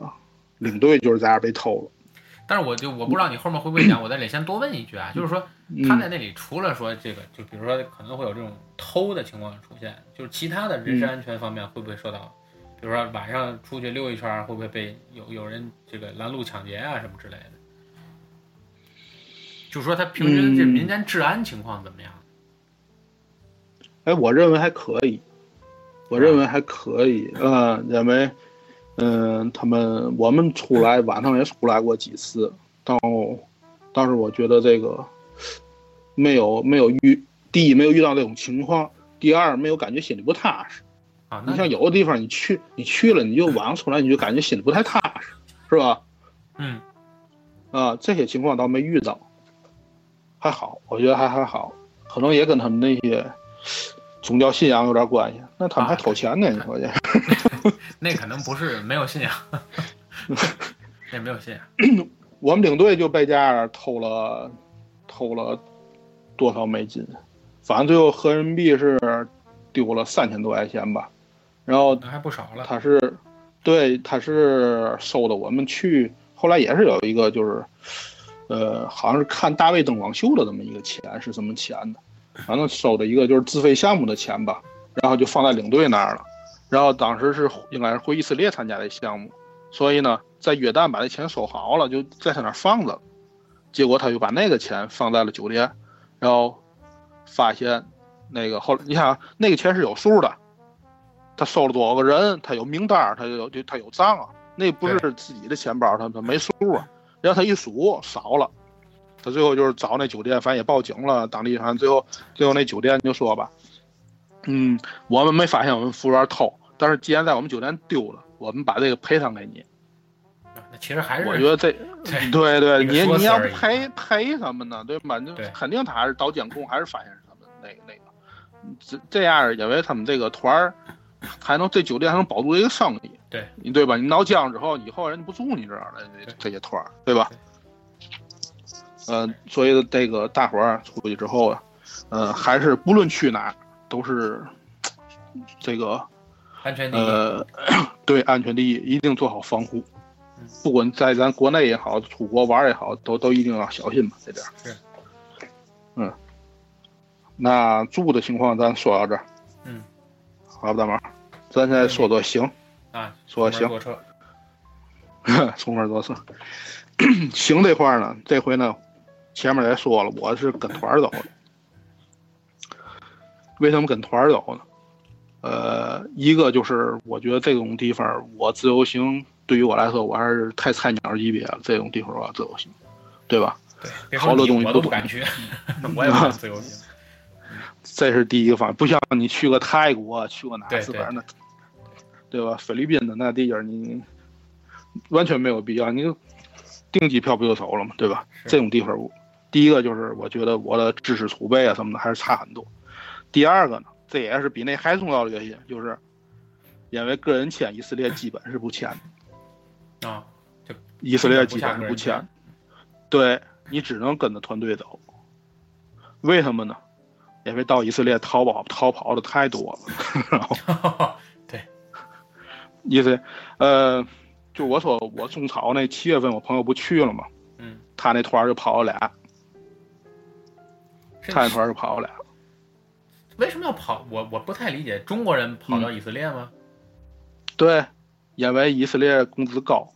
领队就是在那被偷了。但是我就我不知道你后面会不会讲，我在这里先多问一句啊，就是说他在那里除了说这个，就比如说可能会有这种偷的情况出现，就是其他的人身安全方面会不会受到，比如说晚上出去溜一圈会不会被有有人这个拦路抢劫啊什么之类的？就说他平均这民间治安情况怎么样？哎，我认为还可以，我认为还可以啊，因为。嗯，他们我们出来晚上也出来过几次，到，但是我觉得这个没有没有遇，第一没有遇到这种情况，第二没有感觉心里不踏实。啊，你像有的地方你去你去了，你就晚上出来你就感觉心里不太踏实，是吧？嗯，啊，这些情况倒没遇到，还好，我觉得还还好，可能也跟他们那些。宗教信仰有点关系，那他们还偷钱呢？你说这？那可能不是没有信仰，那没有信仰。我们领队就被这样偷了，偷了多少美金？反正最后合人民币是丢了三千多块钱吧。然后还不少了。他是，对，他是收的我们去，后来也是有一个就是，呃，好像是看大卫灯光秀的这么一个钱，是什么钱呢？反正收的一个就是自费项目的钱吧，然后就放在领队那儿了。然后当时是应该是回以色列参加的项目，所以呢，在约旦把这钱收好了，就在他那儿放着。结果他就把那个钱放在了酒店，然后发现那个后，你看那个钱是有数的，他收了多少个人，他有名单，他有就他有账啊。那不是自己的钱包，他他没数啊。然后他一数少了。他最后就是找那酒店，反正也报警了。当地反正最后，最后那酒店就说吧，嗯，我们没发现我们服务员偷，但是既然在我们酒店丢了，我们把这个赔偿给你。那其实还是我觉得这，对对，你你要赔赔什么呢？对吧？就肯定他还是找监控，还是发现是他们那个那个，这这样，因为他们这个团儿还能这酒店还能保住这个生意，对，你对吧？你闹僵之后，以后人家不住你这儿了，这这些团儿，对吧？呃，所以这个大伙儿出去之后啊，呃，还是不论去哪，都是这个安全第一。呃，对，安全第一，一定做好防护。不管在咱国内也好，出国玩也好，都都一定要小心吧，这点。是。嗯。那住的情况咱说到这儿。嗯。好，大毛，咱现在说说行。啊。说行。坐车。出门坐车。行这块呢，这回呢。前面也说了，我是跟团走的。为什么跟团走呢？呃，一个就是我觉得这种地方，我自由行对于我来说，我还是太菜鸟级别了。这种地方我自由行，对吧？对，好多东西都不敢去，我也不自由行。这是第一个方面，不像你去个泰国，去个哪日本那，对吧？菲律宾的那地儿，你完全没有必要。你就。订机票不就走了嘛？对吧？这种地方，第一个就是我觉得我的知识储备啊什么的还是差很多。第二个呢，这也是比那还重要的原因，就是因为个人签以色列基本是不签的啊，就以色列基本是不签，对你只能跟着团队走。为什么呢？因为到以色列逃跑逃跑的太多了。对，意思呃，就我说我种草那七月份我朋友不去了吗？嗯，他那团就跑了俩，他那团就跑了。为什么要跑？我我不太理解，中国人跑到以色列吗？对，因为以色列工资高。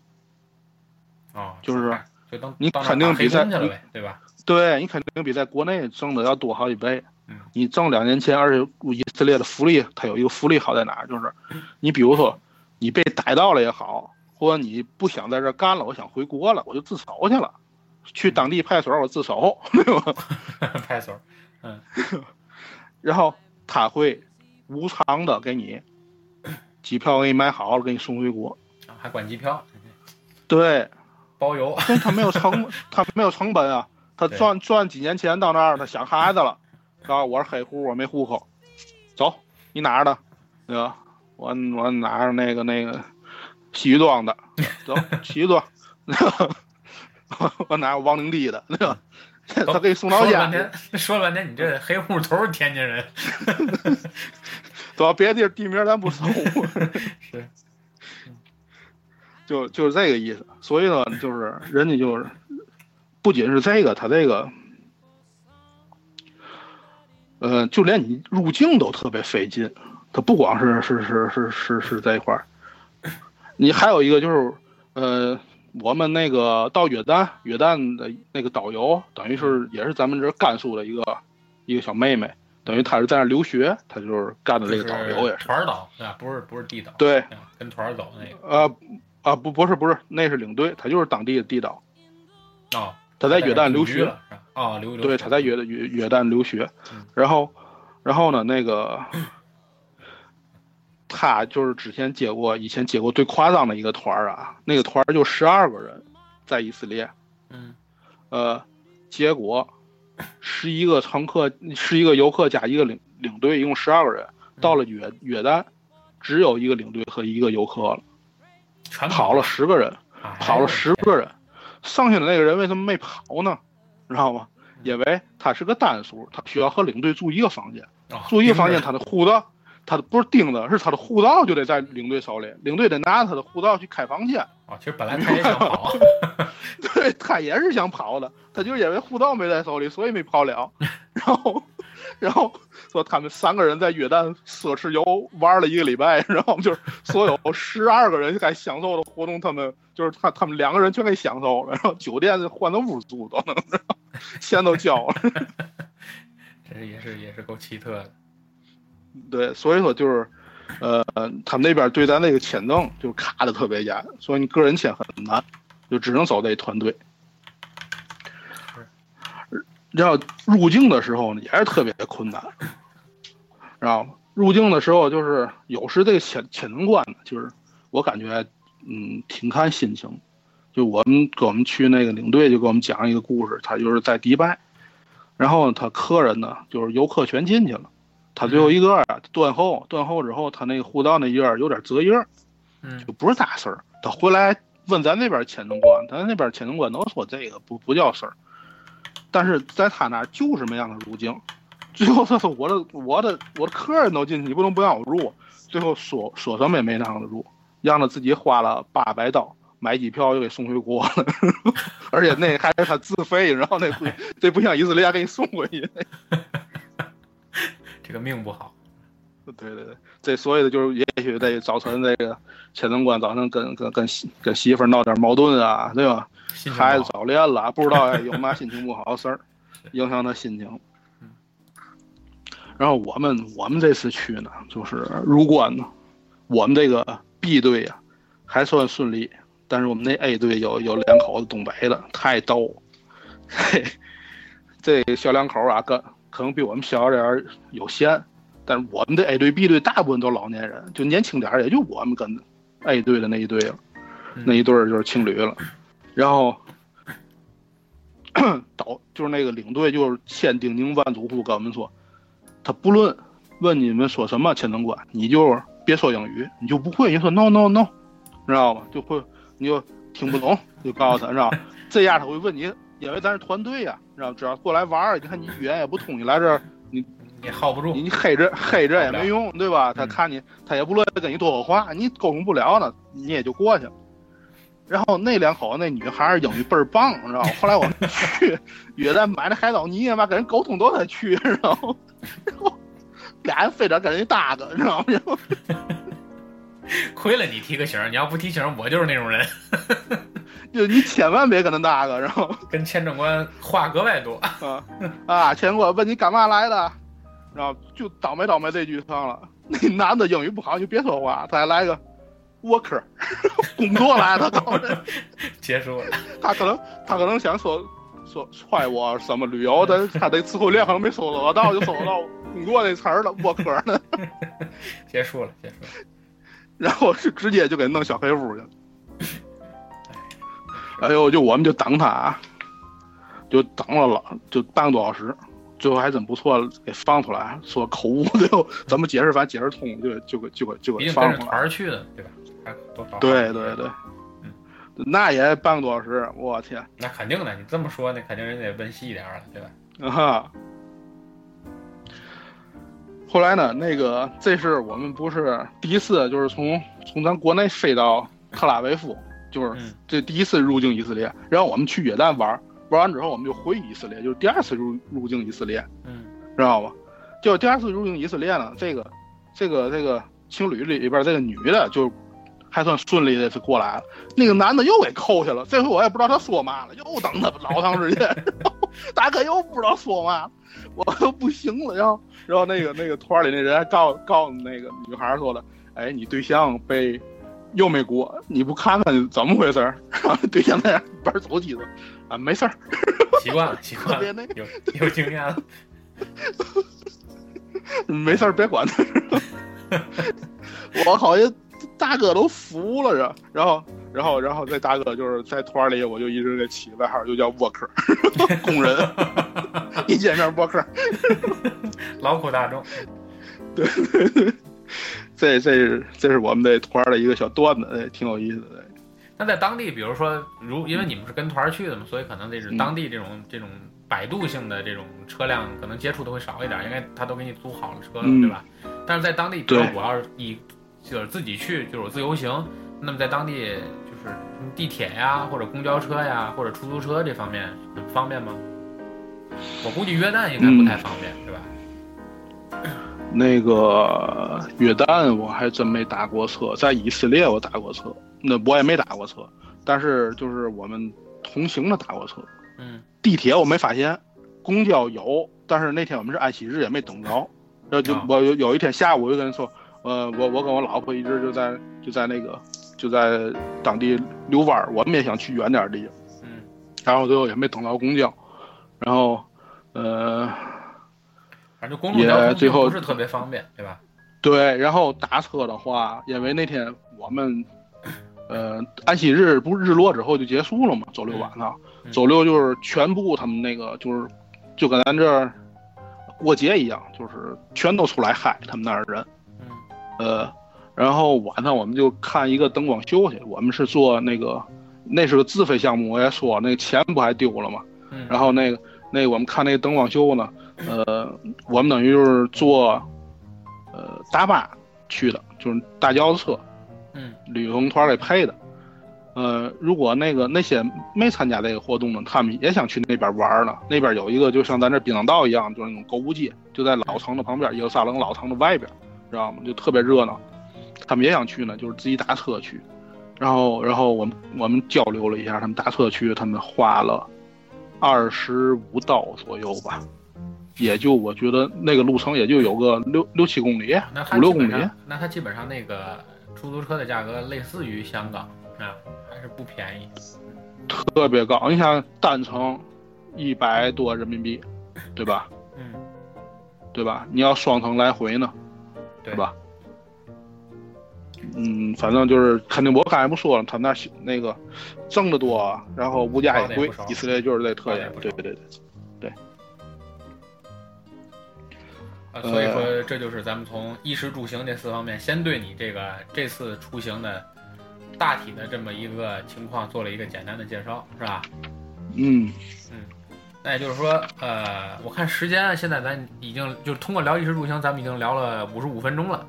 哦，就是就当你肯定比在对吧？对你肯定比在国内挣的要多好几倍。嗯你挣两年钱，而且以色列的福利，它有一个福利好在哪儿？就是你比如说你被逮到了也好，或者你不想在这干了，我想回国了，我就自首去了，去当地派出所我自首，对吧？派出所，嗯。然后他会无偿的给你 机票，给你买好了，给你送回国，还管机票？对，包邮。他没有成，他没有成本啊。他赚赚几年钱到那儿，他想孩子了，啊，我是黑户，我没户口，走，你哪儿的？对吧？我我哪儿那个那个西庄的，走西庄，我哪有王灵地的，对吧？他给你送到家。说了半天，你这黑户都是天津人。到别的地地名咱不熟。是。就就是这个意思，所以呢，就是人家就是。不仅是这个，他这个，呃，就连你入境都特别费劲。他不光是是是是是是这一块儿，你还有一个就是，呃，我们那个到约旦，约旦的那个导游，等于是也是咱们这甘肃的一个一个小妹妹，等于她是在那留学，她就是干的这个导游也是。团导对？不是不是地导。对，跟团走那个。呃啊不不是不是，那是领队，他就是当地的地导。哦。他在约旦留学啊，留对，他在约约约旦留学，然后，然后呢，那个他就是之前接过，以前接过最夸张的一个团儿啊，那个团儿就十二个人，在以色列，嗯，呃，结果十一个乘客，十一个游客加一个领领队，一共十二个人，到了约约旦，只有一个领队和一个游客了，跑了十个人，跑了十个人。剩下的那个人为什么没跑呢？知道吗？因为他是个单数，他需要和领队住一个房间，住一个房间，他的护照，他的不是钉子，是他的护照就得在领队手里，领队得拿着他的护照去开房间。啊，其实本来他也想跑，对他也是想跑的，他就是因为护照没在手里，所以没跑了。然后，然后。说他们三个人在约旦奢侈游玩了一个礼拜，然后就是所有十二个人该享受的活动，他们就是他他们两个人全给享受了，然后酒店换的屋住都能，钱都交了。这也是也是够奇特的。对，所以说就是，呃，他们那边对咱那个签证就卡的特别严，所以你个人签很难，就只能走这团队。然后入境的时候呢，也是特别困难。知道吗？入境的时候就是有时这个签签证官呢，就是我感觉，嗯，挺看心情。就我们跟我们去那个领队就给我们讲一个故事，他就是在迪拜，然后他客人呢就是游客全进去了，他最后一个啊断后，断后之后他那个护照那页有点折页，嗯，就不是大事儿。他回来问咱那边签证官，咱那边签证官都说这个不不叫事儿，但是在他那就是没让他入境。最后他说：“我的我的我的客人都进去，你不能不让我入。”最后说说什么也没让他入，让他自己花了八百刀买机票又给送回国了，而且那还是他自费，然后那 这不像以色列给你送回去。这个命不好。对对对，这所以的就是也许得早晨这个签证官早晨跟跟跟跟媳妇闹点矛盾啊，对吧？孩子早恋了，不知道有嘛心情不好的事儿，影响他心情。然后我们我们这次去呢，就是入关呢，我们这个 B 队呀还算顺利，但是我们那 A 队有有两口子东北的，太逗。嘿，这小两口啊，跟可能比我们小点儿有闲，但是我们的 A 队 B 队大部分都老年人，就年轻点儿也就我们跟 A 队的那一队了，那一对儿就是情侣了。然后 导就是那个领队，就是千叮咛万嘱咐跟我们说，他不论问你们说什么签证官，你就别说英语，你就不会，你说 no no no，知道吗？就会你就听不懂，就告诉他，知道这样他会问你，因为咱是团队呀，知道只要过来玩儿，你看你语言也不通，你来这儿你你 hold 不住，你黑着黑着也没用，对吧？他看你，他也不乐意跟你多说话，你沟通不了呢，你也就过去了。然后那两口子那女孩英语倍儿棒，知道吗？后来我们去约旦买那海藻泥，妈跟人沟通都得去，知道吗？然后俩人非得跟人搭个，知道吗？亏了你提个醒，你要不提醒，我就是那种人。就你千万别跟他搭个，然后 跟签证官话格外多啊啊！签证官问你干嘛来的，然后就倒霉倒霉这句上了。那男的英语不好，就别说话，他还来个。worker，工作来了，结束了。他可能他可能想说说踹我什么旅游的，他的词汇量可能没搜索到，就搜到工作那词儿了。worker 呢？结束了，结束了。然后是直接就给弄小黑屋去了。哎呦，就我们就等他啊，就等了老就半个多小时，最后还真不错，给放出来，说口误，最后怎么解释反正解释通，就就给就给就给放出来。团去的，对吧？对对对，嗯，那也半个多小时，我天！那肯定的，你这么说，那肯定人得温细一点了，对吧？啊。后来呢，那个这是我们不是第一次，就是从从咱国内飞到特拉维夫，就是这第一次入境以色列。然后我们去约旦玩，玩完之后我们就回以色列，就是第二次入入境以色列，嗯，知道吧？就第二次入境以色列呢，这个这个这个情侣里边这个女的就。还算顺利的是过来了，那个男的又给扣下了。这回我也不知道他说嘛了，又等他老长时间，大哥又不知道说嘛，我都不行了。然后，然后那个那个团里那人还告告诉那个女孩说了：“哎，你对象被又没过，你不看看怎么回事？” 然后对象那样玩手机呢啊，没事儿，习惯了，习惯了，有有经验了，没事儿，别管他。我好像。大哥都服了，这，然后，然后，然后，这大哥就是在团里，我就一直给起外号，就叫沃克 工人，一见面沃克，劳苦大众，对对对，这这是这是我们这团的一个小段子，挺有意思的。那在当地，比如说，如因为你们是跟团去的嘛，所以可能这是当地这种这种摆渡性的这种车辆，可能接触的会少一点，因为他都给你租好了车了，对吧？但是在当地，比如我要是以就是自己去，就是自由行。那么在当地，就是地铁呀，或者公交车呀，或者出租车这方面很方便吗？我估计约旦应该不太方便，是吧？那个约旦我还真没打过车，在以色列我打过车，那我也没打过车，但是就是我们同行的打过车。嗯。地铁我没发现，公交有，但是那天我们是安息日，也没等着。然后就我有有一天下午，我就跟人说。呃，我我跟我老婆一直就在就在那个就在当地遛弯儿，我们也想去远点儿地方，嗯，然后最后也没等到公交，然后呃，反正公路也最后不是特别方便，对吧？对，然后打车的话，因为那天我们呃安息日不是日落之后就结束了嘛，周六晚上，周六就是全部他们那个就是就跟咱这儿过节一样，就是全都出来嗨，他们那儿人。呃，然后晚上我们就看一个灯光秀去。我们是做那个，那是个自费项目。我也说，那个钱不还丢了吗？然后那个，那我们看那个灯光秀呢，呃，我们等于就是坐，呃，大巴去的，就是大轿车，嗯，旅游团给配的。呃，如果那个那些没参加这个活动的，他们也想去那边玩呢。那边有一个就像咱这滨江道一样，就是那种购物街，就在老城的旁边，耶路撒冷老城的外边。知道吗？就特别热闹，他们也想去呢，就是自己打车去，然后，然后我们我们交流了一下，他们打车去，他们花了二十五刀左右吧，也就我觉得那个路程也就有个六六七公里，五六公里。那他基本上那个出租车的价格类似于香港啊，还是不便宜，特别高。你想单程一百多人民币，对吧？嗯，对吧？你要双程来回呢？对吧？嗯，反正就是肯定，我刚才不说了，他那那个挣得多，然后物价也贵，以色列就是这特点。对对对，对。呃，所以说这就是咱们从衣食住行这四方面，先对你这个这次出行的大体的这么一个情况做了一个简单的介绍，是吧？嗯嗯。那也就是说，呃，我看时间现在咱已经就是通过聊衣食住行，咱们已经聊了五十五分钟了。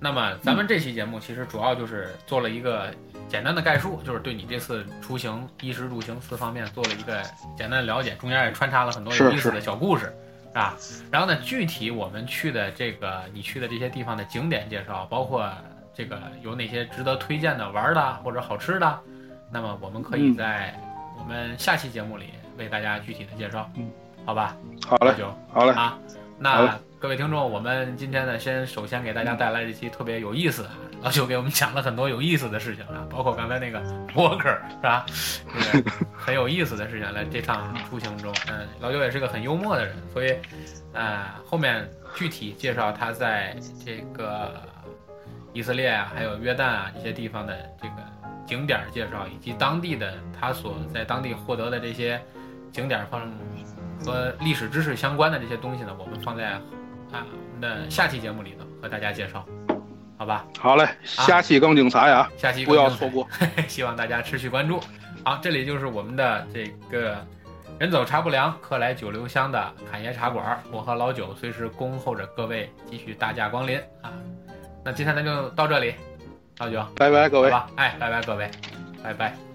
那么咱们这期节目其实主要就是做了一个简单的概述，就是对你这次出行衣食住行四方面做了一个简单的了解，中间也穿插了很多有意思的小故事。啊，然后呢，具体我们去的这个你去的这些地方的景点介绍，包括这个有哪些值得推荐的玩的或者好吃的，那么我们可以在我们下期节目里为大家具体的介绍，嗯，好吧？好嘞，好嘞啊，那各位听众，我们今天呢，先首先给大家带来一期特别有意思的。老九给我们讲了很多有意思的事情啊，包括刚才那个 Walker 是吧？这个很有意思的事情。来这趟出行中，嗯，老九也是个很幽默的人，所以，呃，后面具体介绍他在这个以色列啊，还有约旦啊一些地方的这个景点介绍，以及当地的他所在当地获得的这些景点放和历史知识相关的这些东西呢，我们放在啊我们的下期节目里头和大家介绍。好吧，好嘞，下期更精彩啊！下期不要错过，希望大家持续关注。好，这里就是我们的这个人走茶不凉，客来酒留香的侃爷茶馆，我和老九随时恭候着各位继续大驾光临啊！那今天咱就到这里，老九，拜拜各位，好吧，哎，拜拜各位，拜拜。